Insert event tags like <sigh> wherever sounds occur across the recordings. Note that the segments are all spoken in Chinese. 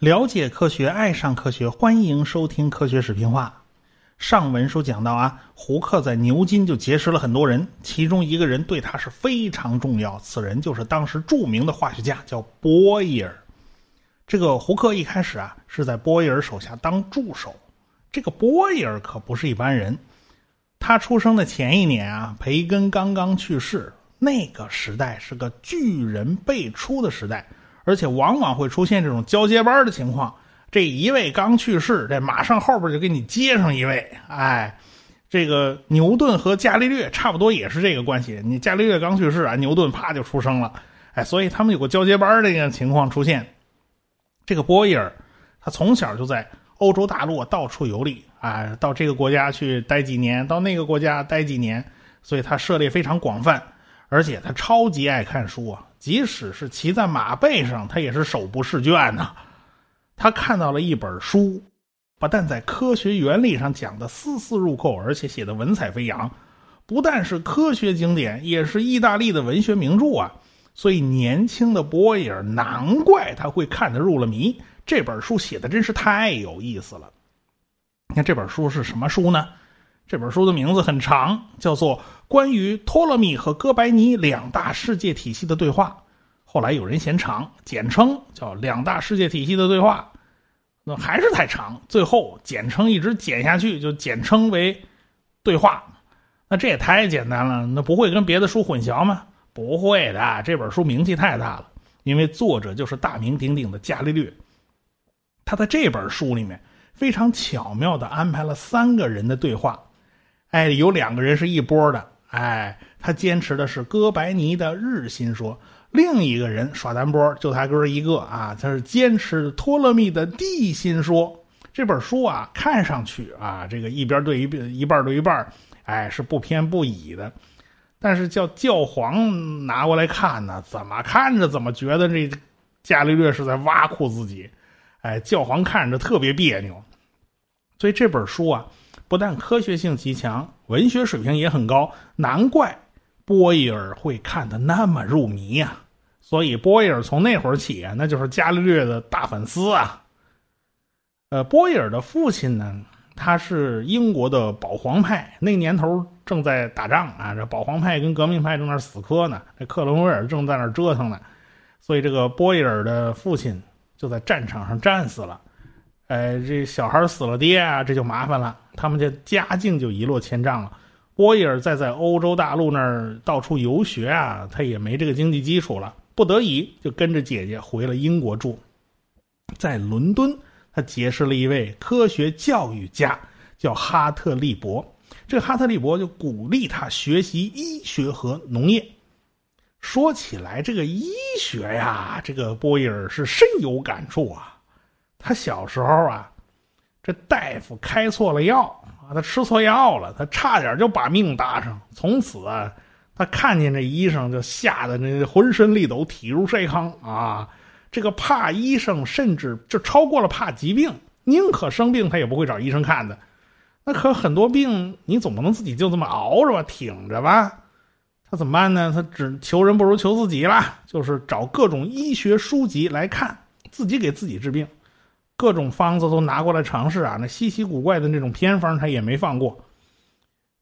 了解科学，爱上科学，欢迎收听《科学视频化》。上文书讲到啊，胡克在牛津就结识了很多人，其中一个人对他是非常重要，此人就是当时著名的化学家，叫波伊尔。这个胡克一开始啊是在波伊尔手下当助手。这个波伊尔可不是一般人，他出生的前一年啊，培根刚刚去世，那个时代是个巨人辈出的时代，而且往往会出现这种交接班的情况。这一位刚去世，这马上后边就给你接上一位。哎，这个牛顿和伽利略差不多也是这个关系。你伽利略刚去世啊，牛顿啪就出生了。哎，所以他们有个交接班的这个情况出现。这个波伊尔，他从小就在欧洲大陆到处游历啊，到这个国家去待几年，到那个国家待几年，所以他涉猎非常广泛，而且他超级爱看书啊，即使是骑在马背上，他也是手不释卷呐。他看到了一本书，不但在科学原理上讲的丝丝入扣，而且写的文采飞扬，不但是科学经典，也是意大利的文学名著啊。所以，年轻的波伊尔难怪他会看得入了迷。这本书写的真是太有意思了。你看这本书是什么书呢？这本书的名字很长，叫做《关于托勒密和哥白尼两大世界体系的对话》。后来有人嫌长，简称叫《两大世界体系的对话》。那还是太长，最后简称一直减下去，就简称为《对话》。那这也太简单了，那不会跟别的书混淆吗？不会的，这本书名气太大了，因为作者就是大名鼎鼎的伽利略。他在这本书里面非常巧妙的安排了三个人的对话，哎，有两个人是一波的，哎，他坚持的是哥白尼的日心说，另一个人耍单波，就他哥一个啊，他是坚持托勒密的地心说。这本书啊，看上去啊，这个一边对一边一半对一半，哎，是不偏不倚的。但是叫教皇拿过来看呢，怎么看着怎么觉得这伽利略是在挖苦自己，哎，教皇看着特别别扭。所以这本书啊，不但科学性极强，文学水平也很高，难怪波伊尔会看得那么入迷呀。所以波伊尔从那会儿起啊，那就是伽利略的大粉丝啊。呃，波伊尔的父亲呢？他是英国的保皇派，那年头正在打仗啊，这保皇派跟革命派正在死磕呢，这克伦威尔正在那折腾呢，所以这个波伊尔的父亲就在战场上战死了，哎，这小孩死了爹啊，这就麻烦了，他们家家境就一落千丈了。波伊尔再在欧洲大陆那儿到处游学啊，他也没这个经济基础了，不得已就跟着姐姐回了英国住，在伦敦。他结识了一位科学教育家，叫哈特利伯。这哈特利伯就鼓励他学习医学和农业。说起来，这个医学呀，这个波伊尔是深有感触啊。他小时候啊，这大夫开错了药啊，他吃错药了，他差点就把命搭上。从此啊，他看见这医生就吓得那浑身力抖，体如筛糠啊。这个怕医生，甚至就超过了怕疾病，宁可生病，他也不会找医生看的。那可很多病，你总不能自己就这么熬着吧，挺着吧？他怎么办呢？他只求人不如求自己啦，就是找各种医学书籍来看，自己给自己治病，各种方子都拿过来尝试啊。那稀奇古怪的那种偏方，他也没放过。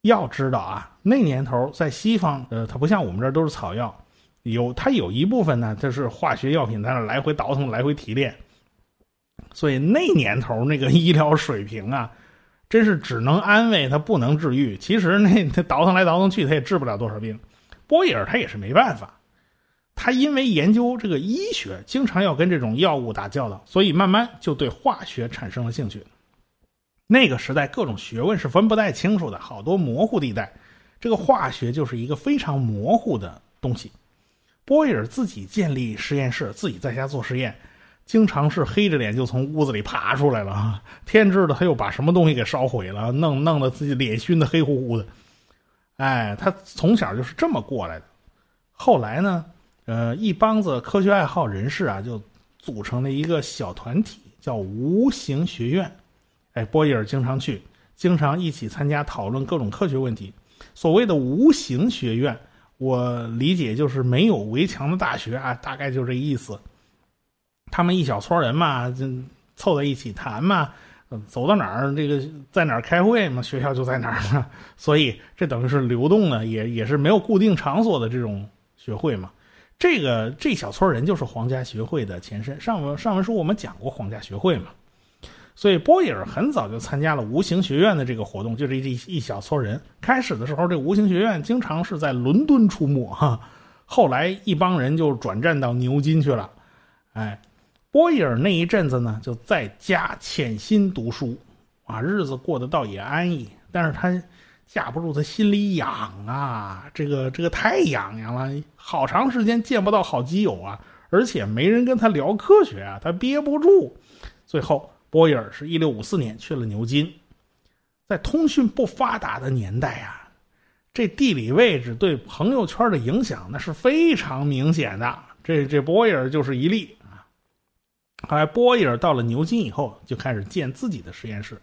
要知道啊，那年头在西方，呃，它不像我们这都是草药。有，它有一部分呢，就是化学药品在那来回倒腾、来回提炼，所以那年头那个 <laughs> 医疗水平啊，真是只能安慰他，不能治愈。其实那他倒腾来倒腾去，他也治不了多少病。波伊尔他也是没办法，他因为研究这个医学，经常要跟这种药物打交道，所以慢慢就对化学产生了兴趣。那个时代各种学问是分不太清楚的，好多模糊地带，这个化学就是一个非常模糊的东西。波伊尔自己建立实验室，自己在家做实验，经常是黑着脸就从屋子里爬出来了啊！天知道他又把什么东西给烧毁了，弄弄得自己脸熏得黑乎乎的。哎，他从小就是这么过来的。后来呢，呃，一帮子科学爱好人士啊，就组成了一个小团体，叫无形学院。哎，波伊尔经常去，经常一起参加讨论各种科学问题。所谓的无形学院。我理解就是没有围墙的大学啊，大概就这意思。他们一小撮人嘛，就凑在一起谈嘛，走到哪儿这个在哪儿开会嘛，学校就在哪儿嘛。所以这等于是流动的，也也是没有固定场所的这种学会嘛。这个这小撮人就是皇家学会的前身。上文上文书我们讲过皇家学会嘛。所以波伊尔很早就参加了无形学院的这个活动，就这一一小撮人。开始的时候，这无形学院经常是在伦敦出没哈，后来一帮人就转战到牛津去了。哎，波伊尔那一阵子呢，就在家潜心读书，啊，日子过得倒也安逸。但是他架不住他心里痒啊，这个这个太痒痒了，好长时间见不到好基友啊，而且没人跟他聊科学啊，他憋不住，最后。波伊尔是一六五四年去了牛津，在通讯不发达的年代啊，这地理位置对朋友圈的影响那是非常明显的。这这波伊尔就是一例。后来波伊尔到了牛津以后，就开始建自己的实验室。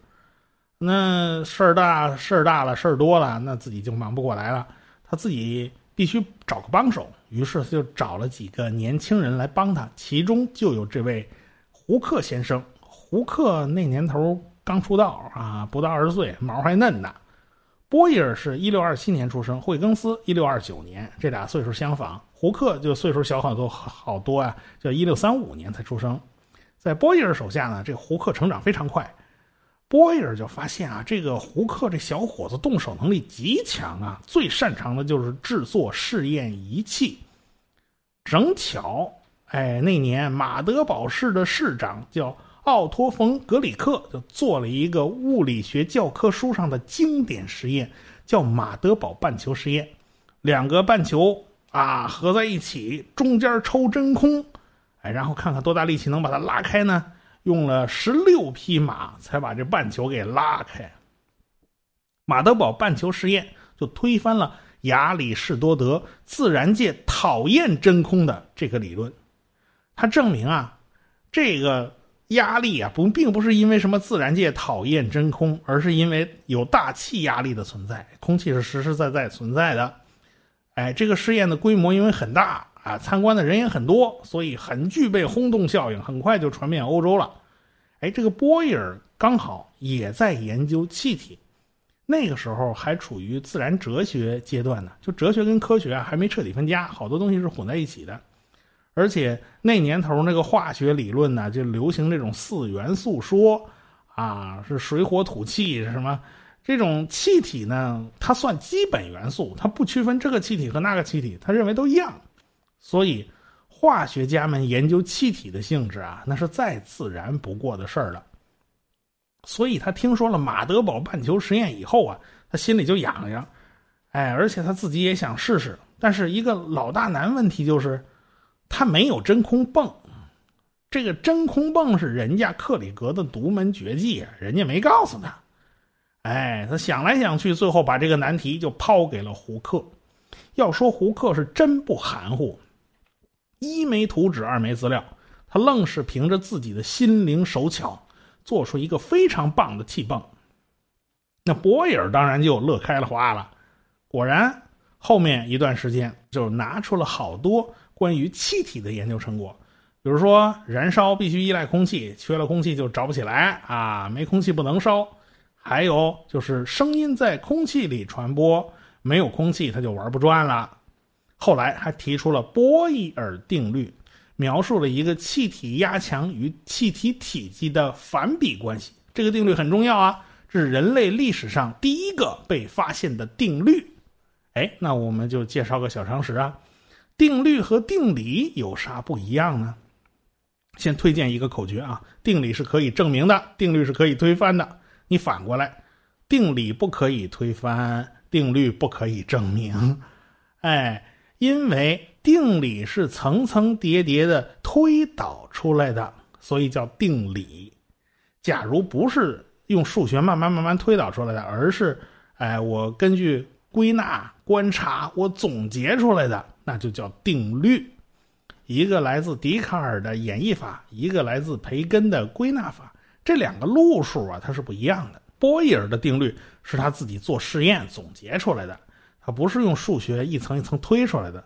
那事儿大事儿大了，事儿多了，那自己就忙不过来了。他自己必须找个帮手，于是就找了几个年轻人来帮他，其中就有这位胡克先生。胡克那年头刚出道啊，不到二十岁，毛还嫩呢。波伊尔是一六二七年出生，惠更斯一六二九年，这俩岁数相仿。胡克就岁数小好多好多啊，就一六三五年才出生。在波伊尔手下呢，这胡克成长非常快。波伊尔就发现啊，这个胡克这小伙子动手能力极强啊，最擅长的就是制作试验仪器。正巧，哎，那年马德堡市的市长叫。奥托·冯·格里克就做了一个物理学教科书上的经典实验，叫马德堡半球实验。两个半球啊合在一起，中间抽真空，哎，然后看看多大力气能把它拉开呢？用了十六匹马才把这半球给拉开。马德堡半球实验就推翻了亚里士多德自然界讨厌真空的这个理论。他证明啊，这个。压力啊，不，并不是因为什么自然界讨厌真空，而是因为有大气压力的存在，空气是实实在在存在的。哎，这个试验的规模因为很大啊，参观的人也很多，所以很具备轰动效应，很快就传遍欧洲了。哎，这个波伊尔刚好也在研究气体，那个时候还处于自然哲学阶段呢，就哲学跟科学啊还没彻底分家，好多东西是混在一起的。而且那年头那个化学理论呢，就流行这种四元素说，啊，是水火土气是什么？这种气体呢，它算基本元素，它不区分这个气体和那个气体，他认为都一样。所以化学家们研究气体的性质啊，那是再自然不过的事儿了。所以他听说了马德堡半球实验以后啊，他心里就痒痒，哎，而且他自己也想试试。但是一个老大难问题就是。他没有真空泵，这个真空泵是人家克里格的独门绝技，人家没告诉他。哎，他想来想去，最后把这个难题就抛给了胡克。要说胡克是真不含糊，一没图纸，二没资料，他愣是凭着自己的心灵手巧，做出一个非常棒的气泵。那博尔当然就乐开了花了。果然，后面一段时间就拿出了好多。关于气体的研究成果，比如说燃烧必须依赖空气，缺了空气就着不起来啊，没空气不能烧。还有就是声音在空气里传播，没有空气它就玩不转了。后来还提出了波义尔定律，描述了一个气体压强与气体体积的反比关系。这个定律很重要啊，这是人类历史上第一个被发现的定律。哎，那我们就介绍个小常识啊。定律和定理有啥不一样呢？先推荐一个口诀啊：定理是可以证明的，定律是可以推翻的。你反过来，定理不可以推翻，定律不可以证明。哎，因为定理是层层叠叠的推导出来的，所以叫定理。假如不是用数学慢慢慢慢推导出来的，而是哎，我根据归纳观察，我总结出来的。那就叫定律，一个来自笛卡尔的演绎法，一个来自培根的归纳法，这两个路数啊，它是不一样的。波义尔的定律是他自己做实验总结出来的，它不是用数学一层一层推出来的，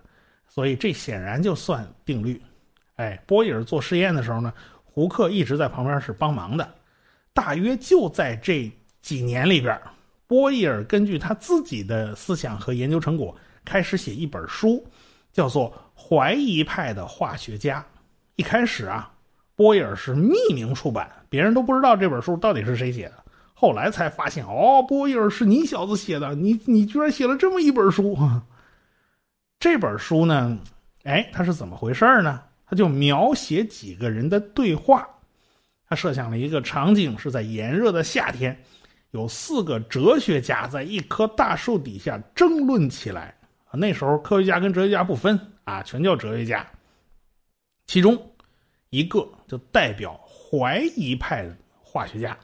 所以这显然就算定律。哎，波义尔做实验的时候呢，胡克一直在旁边是帮忙的。大约就在这几年里边，波义尔根据他自己的思想和研究成果，开始写一本书，叫做《怀疑派的化学家》。一开始啊，波义尔是匿名出版，别人都不知道这本书到底是谁写的。后来才发现，哦，波义尔是你小子写的，你你居然写了这么一本书啊。这本书呢，哎，它是怎么回事呢？他就描写几个人的对话。他设想了一个场景，是在炎热的夏天，有四个哲学家在一棵大树底下争论起来。那时候科学家跟哲学家不分啊，全叫哲学家。其中一个就代表怀疑派的化学家。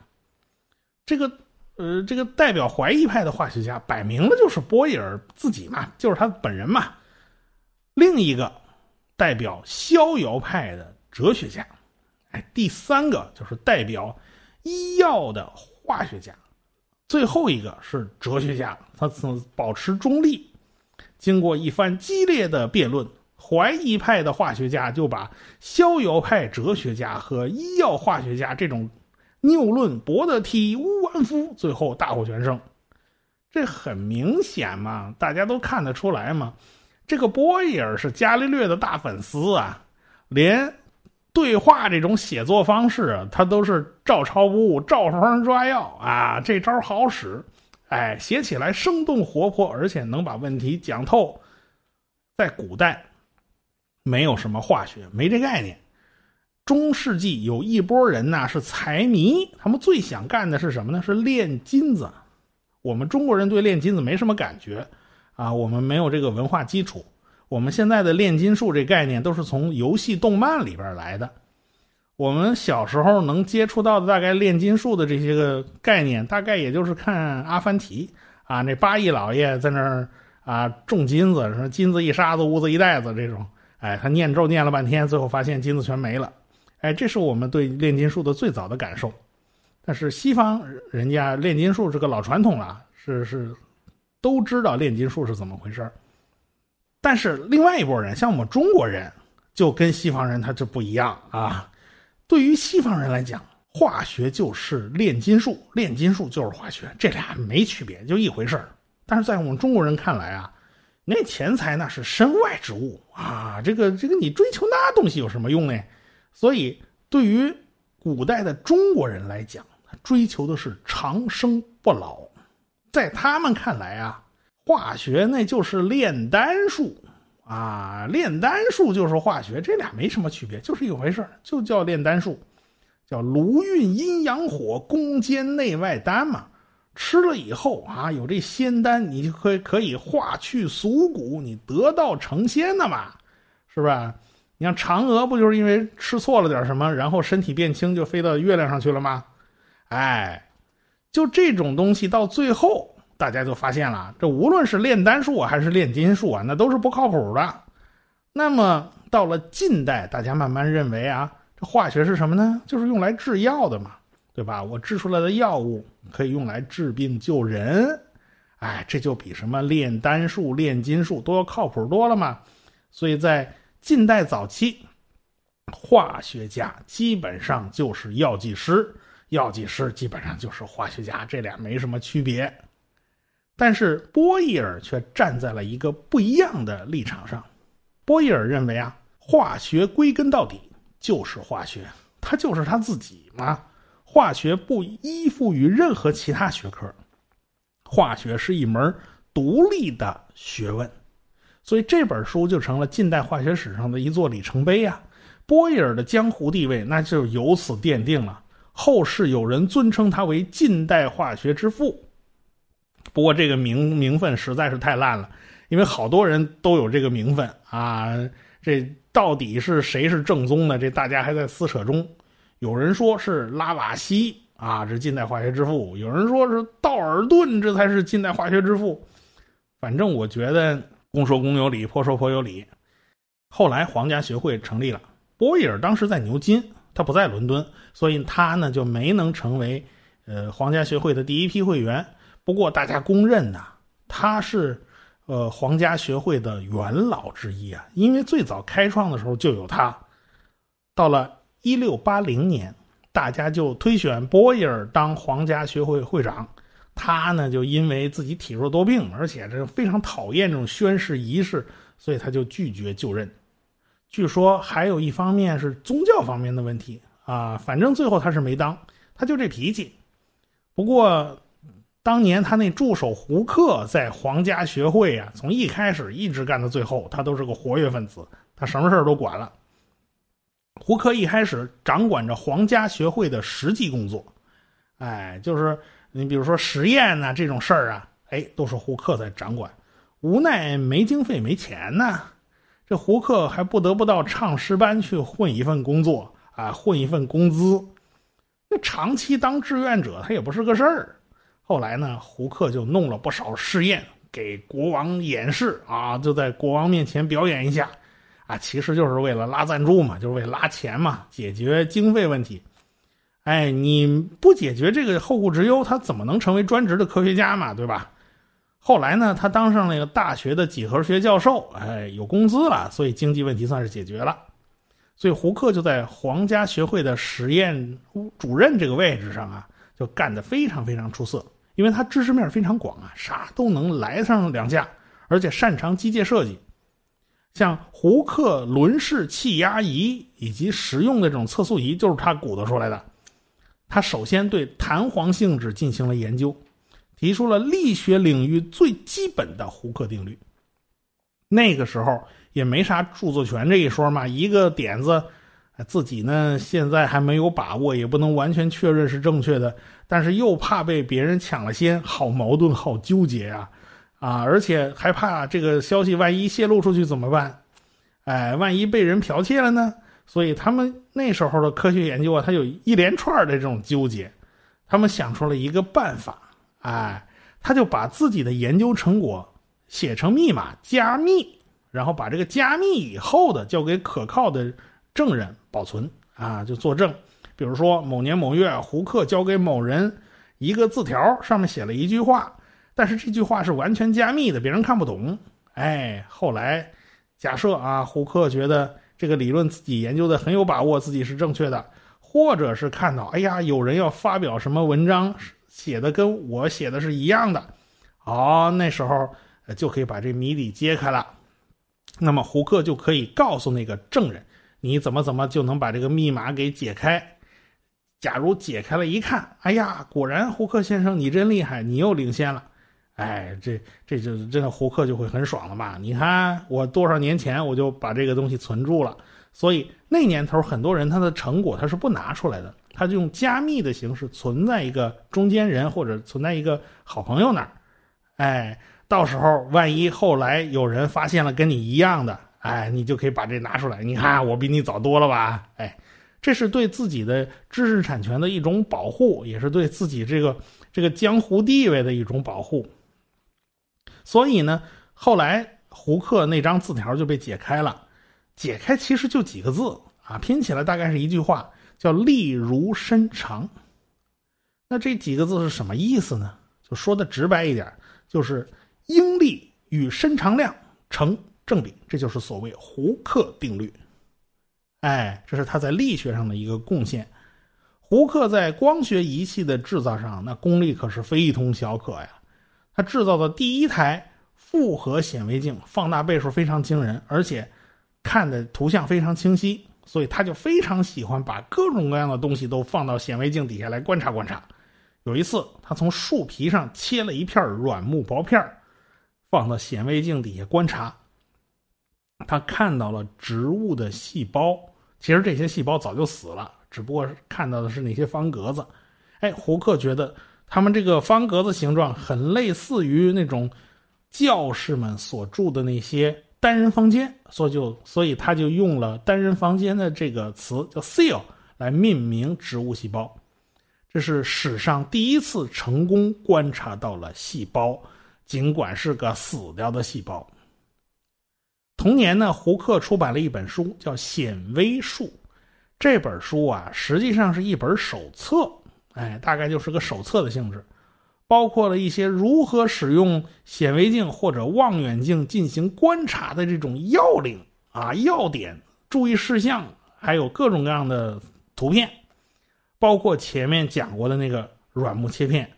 这个呃，这个代表怀疑派的化学家，摆明了就是波义尔自己嘛，就是他本人嘛。另一个代表逍遥派的哲学家。哎，第三个就是代表医药的化学家，最后一个是哲学家，他曾保持中立。经过一番激烈的辩论，怀疑派的化学家就把逍遥派哲学家和医药化学家这种谬论驳得体无完肤，最后大获全胜。这很明显嘛，大家都看得出来嘛。这个波伊尔是伽利略的大粉丝啊，连。对话这种写作方式啊，他都是照抄不误，照方抓药啊，这招好使，哎，写起来生动活泼，而且能把问题讲透。在古代，没有什么化学，没这概念。中世纪有一波人呐是财迷，他们最想干的是什么呢？是炼金子。我们中国人对炼金子没什么感觉啊，我们没有这个文化基础。我们现在的炼金术这概念都是从游戏动漫里边来的。我们小时候能接触到的大概炼金术的这些个概念，大概也就是看阿凡提啊，那八亿老爷在那儿啊种金子，说金子一沙子，屋子一袋子这种。哎，他念咒念了半天，最后发现金子全没了。哎，这是我们对炼金术的最早的感受。但是西方人家炼金术是个老传统了，是是都知道炼金术是怎么回事但是另外一拨人，像我们中国人，就跟西方人他就不一样啊。对于西方人来讲，化学就是炼金术，炼金术就是化学，这俩没区别，就一回事但是在我们中国人看来啊，那钱财那是身外之物啊，这个这个你追求那东西有什么用呢？所以对于古代的中国人来讲，追求的是长生不老，在他们看来啊。化学那就是炼丹术啊，炼丹术就是化学，这俩没什么区别，就是一回事就叫炼丹术，叫炉运阴阳火，攻坚内外丹嘛。吃了以后啊，有这仙丹，你就可以可以化去俗骨，你得道成仙的嘛，是吧？你像嫦娥不就是因为吃错了点什么，然后身体变轻，就飞到月亮上去了吗？哎，就这种东西到最后。大家就发现了，这无论是炼丹术还是炼金术啊，那都是不靠谱的。那么到了近代，大家慢慢认为啊，这化学是什么呢？就是用来制药的嘛，对吧？我制出来的药物可以用来治病救人，哎，这就比什么炼丹术、炼金术都要靠谱多了嘛。所以在近代早期，化学家基本上就是药剂师，药剂师基本上就是化学家，这俩没什么区别。但是波义尔却站在了一个不一样的立场上。波义尔认为啊，化学归根到底就是化学，它就是他自己嘛。化学不依附于任何其他学科，化学是一门独立的学问。所以这本书就成了近代化学史上的一座里程碑啊。波义尔的江湖地位那就由此奠定了。后世有人尊称他为近代化学之父。不过这个名名分实在是太烂了，因为好多人都有这个名分啊。这到底是谁是正宗的？这大家还在撕扯中。有人说是拉瓦锡啊，这近代化学之父；有人说是道尔顿，这才是近代化学之父。反正我觉得公说公有理，婆说婆有理。后来皇家学会成立了，波伊尔当时在牛津，他不在伦敦，所以他呢就没能成为呃皇家学会的第一批会员。不过大家公认呐，他是呃皇家学会的元老之一啊，因为最早开创的时候就有他。到了一六八零年，大家就推选波伊尔当皇家学会会长。他呢，就因为自己体弱多病，而且这非常讨厌这种宣誓仪式，所以他就拒绝就任。据说还有一方面是宗教方面的问题啊，反正最后他是没当，他就这脾气。不过，当年他那助手胡克在皇家学会啊，从一开始一直干到最后，他都是个活跃分子，他什么事都管了。胡克一开始掌管着皇家学会的实际工作，哎，就是你比如说实验呐这种事儿啊，哎，都是胡克在掌管。无奈没经费没钱呐。这胡克还不得不到唱诗班去混一份工作啊，混一份工资。那长期当志愿者，他也不是个事儿。后来呢，胡克就弄了不少试验给国王演示啊，就在国王面前表演一下啊，其实就是为了拉赞助嘛，就是为了拉钱嘛，解决经费问题。哎，你不解决这个后顾之忧，他怎么能成为专职的科学家嘛？对吧？后来呢，他当上那个大学的几何学教授，哎，有工资了，所以经济问题算是解决了。所以胡克就在皇家学会的实验主任这个位置上啊，就干得非常非常出色，因为他知识面非常广啊，啥都能来上两下，而且擅长机械设计，像胡克轮式气压仪以及实用的这种测速仪，就是他鼓捣出来的。他首先对弹簧性质进行了研究。提出了力学领域最基本的胡克定律。那个时候也没啥著作权这一说嘛，一个点子，自己呢现在还没有把握，也不能完全确认是正确的，但是又怕被别人抢了先，好矛盾，好纠结呀，啊，而且还怕这个消息万一泄露出去怎么办？哎，万一被人剽窃了呢？所以他们那时候的科学研究啊，它有一连串的这种纠结，他们想出了一个办法。哎，他就把自己的研究成果写成密码加密，然后把这个加密以后的交给可靠的证人保存啊，就作证。比如说某年某月，胡克交给某人一个字条，上面写了一句话，但是这句话是完全加密的，别人看不懂。哎，后来假设啊，胡克觉得这个理论自己研究的很有把握，自己是正确的，或者是看到哎呀，有人要发表什么文章。写的跟我写的是一样的，好，那时候就可以把这谜底揭开了。那么胡克就可以告诉那个证人，你怎么怎么就能把这个密码给解开。假如解开了一看，哎呀，果然胡克先生你真厉害，你又领先了。哎，这这就真的胡克就会很爽了嘛？你看我多少年前我就把这个东西存住了，所以那年头很多人他的成果他是不拿出来的。他就用加密的形式存在一个中间人，或者存在一个好朋友那儿，哎，到时候万一后来有人发现了跟你一样的，哎，你就可以把这拿出来。你看我比你早多了吧？哎，这是对自己的知识产权的一种保护，也是对自己这个这个江湖地位的一种保护。所以呢，后来胡克那张字条就被解开了，解开其实就几个字啊，拼起来大概是一句话。叫力如身长，那这几个字是什么意思呢？就说的直白一点，就是应力与身长量成正比，这就是所谓胡克定律。哎，这是他在力学上的一个贡献。胡克在光学仪器的制造上，那功力可是非同小可呀。他制造的第一台复合显微镜，放大倍数非常惊人，而且看的图像非常清晰。所以他就非常喜欢把各种各样的东西都放到显微镜底下来观察观察。有一次，他从树皮上切了一片软木薄片放到显微镜底下观察。他看到了植物的细胞，其实这些细胞早就死了，只不过看到的是那些方格子。哎，胡克觉得他们这个方格子形状很类似于那种教士们所住的那些。单人房间，所以就所以他就用了单人房间的这个词叫 “cell” 来命名植物细胞，这是史上第一次成功观察到了细胞，尽管是个死掉的细胞。同年呢，胡克出版了一本书叫《显微术》，这本书啊实际上是一本手册，哎，大概就是个手册的性质，包括了一些如何使用显微镜或者望远镜进行观察的这种要领啊、要点、注意事项，还有各种各样的图片，包括前面讲过的那个软木切片。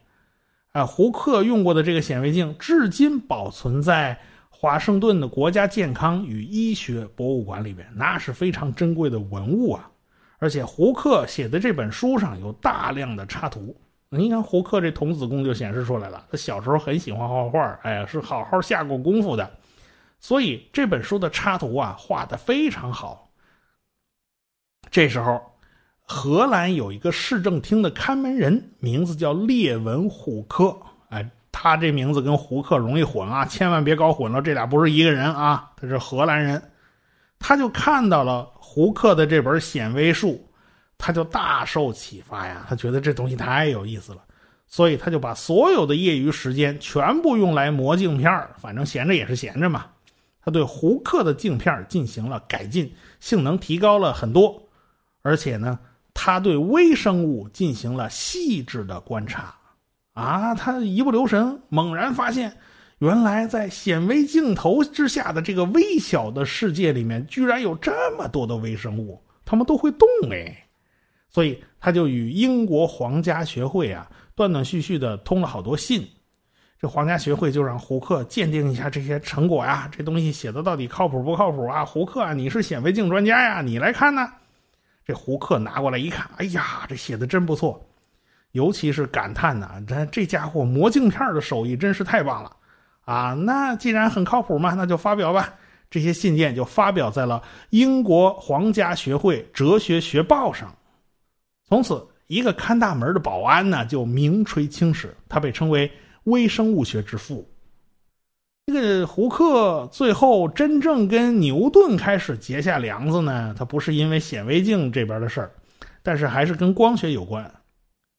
啊，胡克用过的这个显微镜，至今保存在华盛顿的国家健康与医学博物馆里边，那是非常珍贵的文物啊！而且胡克写的这本书上有大量的插图，你看胡克这童子功就显示出来了。他小时候很喜欢画画，哎呀，是好好下过功夫的，所以这本书的插图啊画的非常好。这时候。荷兰有一个市政厅的看门人，名字叫列文虎克。哎，他这名字跟胡克容易混啊，千万别搞混了，这俩不是一个人啊。他是荷兰人，他就看到了胡克的这本显微术，他就大受启发呀。他觉得这东西太有意思了，所以他就把所有的业余时间全部用来磨镜片反正闲着也是闲着嘛。他对胡克的镜片进行了改进，性能提高了很多，而且呢。他对微生物进行了细致的观察，啊，他一不留神，猛然发现，原来在显微镜头之下的这个微小的世界里面，居然有这么多的微生物，它们都会动哎，所以他就与英国皇家学会啊，断断续续的通了好多信，这皇家学会就让胡克鉴定一下这些成果呀，这东西写的到底靠谱不靠谱啊？胡克啊，你是显微镜专家呀，你来看呢。这胡克拿过来一看，哎呀，这写的真不错，尤其是感叹呐，这这家伙磨镜片的手艺真是太棒了啊！那既然很靠谱嘛，那就发表吧。这些信件就发表在了英国皇家学会哲学学报上。从此，一个看大门的保安呢，就名垂青史，他被称为微生物学之父。这个胡克最后真正跟牛顿开始结下梁子呢，他不是因为显微镜这边的事儿，但是还是跟光学有关。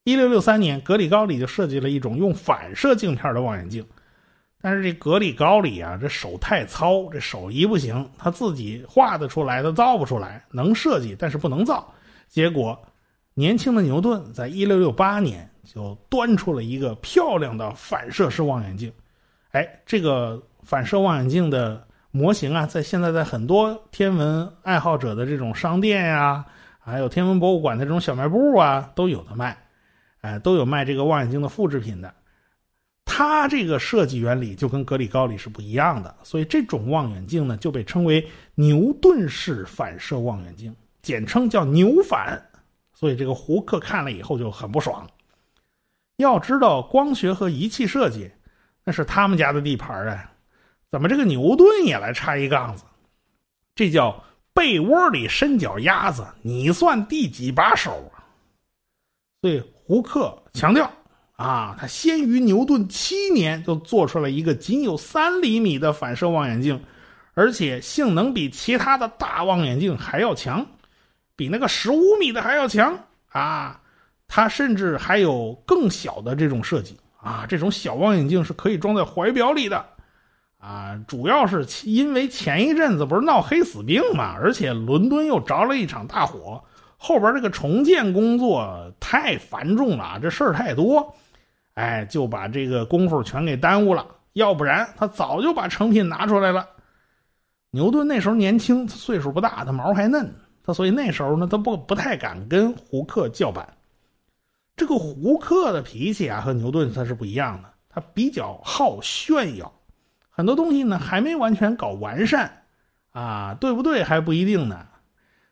一六六三年，格里高里就设计了一种用反射镜片的望远镜，但是这格里高里啊，这手太糙，这手艺不行，他自己画得出来，他造不出来，能设计但是不能造。结果，年轻的牛顿在一六六八年就端出了一个漂亮的反射式望远镜。哎，这个反射望远镜的模型啊，在现在在很多天文爱好者的这种商店呀，还有天文博物馆的这种小卖部啊，都有的卖，哎，都有卖这个望远镜的复制品的。它这个设计原理就跟格里高里是不一样的，所以这种望远镜呢就被称为牛顿式反射望远镜，简称叫牛反。所以这个胡克看了以后就很不爽。要知道，光学和仪器设计。那是他们家的地盘啊，怎么这个牛顿也来插一杠子？这叫被窝里伸脚丫子，你算第几把手啊？所以胡克强调啊，他先于牛顿七年就做出了一个仅有三厘米的反射望远镜，而且性能比其他的大望远镜还要强，比那个十五米的还要强啊！他甚至还有更小的这种设计。啊，这种小望远镜是可以装在怀表里的，啊，主要是因为前一阵子不是闹黑死病嘛，而且伦敦又着了一场大火，后边这个重建工作太繁重了，这事儿太多，哎，就把这个功夫全给耽误了，要不然他早就把成品拿出来了。牛顿那时候年轻，岁数不大，他毛还嫩，他所以那时候呢，他不不太敢跟胡克叫板。这个胡克的脾气啊，和牛顿他是不一样的。他比较好炫耀，很多东西呢还没完全搞完善，啊，对不对还不一定呢。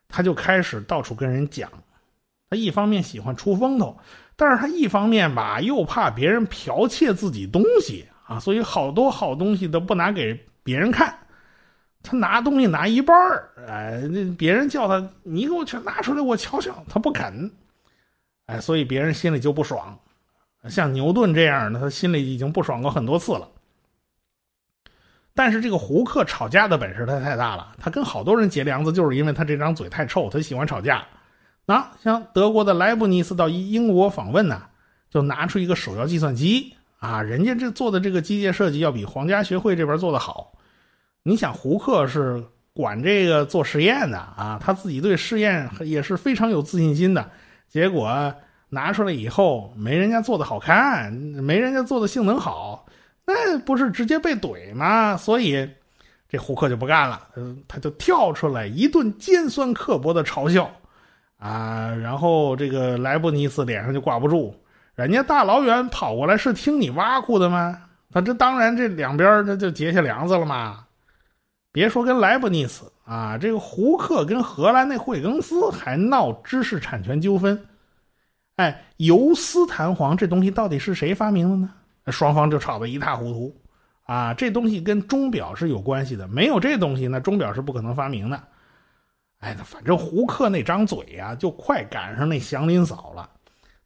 他就开始到处跟人讲。他一方面喜欢出风头，但是他一方面吧又怕别人剽窃自己东西啊，所以好多好东西都不拿给别人看。他拿东西拿一半儿，哎，那别人叫他，你给我全拿出来，我瞧瞧，他不肯。哎，所以别人心里就不爽，像牛顿这样的，他心里已经不爽过很多次了。但是这个胡克吵架的本事他太大了，他跟好多人结梁子，就是因为他这张嘴太臭，他喜欢吵架。那像德国的莱布尼茨到英国访问呢，就拿出一个手摇计算机啊，人家这做的这个机械设计要比皇家学会这边做的好。你想，胡克是管这个做实验的啊，他自己对试验也是非常有自信心的。结果拿出来以后没人家做的好看，没人家做的性能好，那不是直接被怼吗？所以这胡克就不干了，嗯，他就跳出来一顿尖酸刻薄的嘲笑，啊，然后这个莱布尼茨脸上就挂不住，人家大老远跑过来是听你挖苦的吗？他这当然这两边这就结下梁子了嘛。别说跟莱布尼茨啊，这个胡克跟荷兰那惠更斯还闹知识产权纠纷。哎，游丝弹簧这东西到底是谁发明的呢？双方就吵得一塌糊涂。啊，这东西跟钟表是有关系的，没有这东西，那钟表是不可能发明的。哎，反正胡克那张嘴呀，就快赶上那祥林嫂了，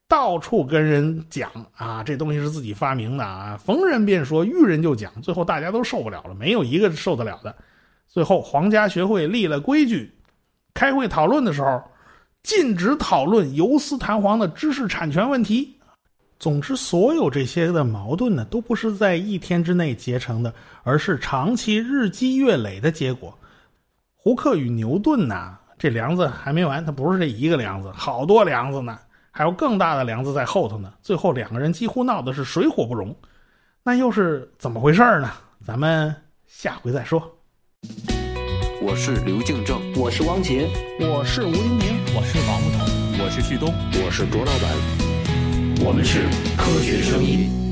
到处跟人讲啊，这东西是自己发明的啊，逢人便说，遇人就讲，最后大家都受不了了，没有一个受得了的。最后皇家学会立了规矩，开会讨论的时候。禁止讨论游丝弹簧的知识产权问题。总之，所有这些的矛盾呢，都不是在一天之内结成的，而是长期日积月累的结果。胡克与牛顿呐，这梁子还没完，他不是这一个梁子，好多梁子呢，还有更大的梁子在后头呢。最后两个人几乎闹的是水火不容，那又是怎么回事呢？咱们下回再说。我是刘敬正，我是汪杰，我是吴黎明，我是王木头，我是旭东，我是卓老板，我们是科学声音。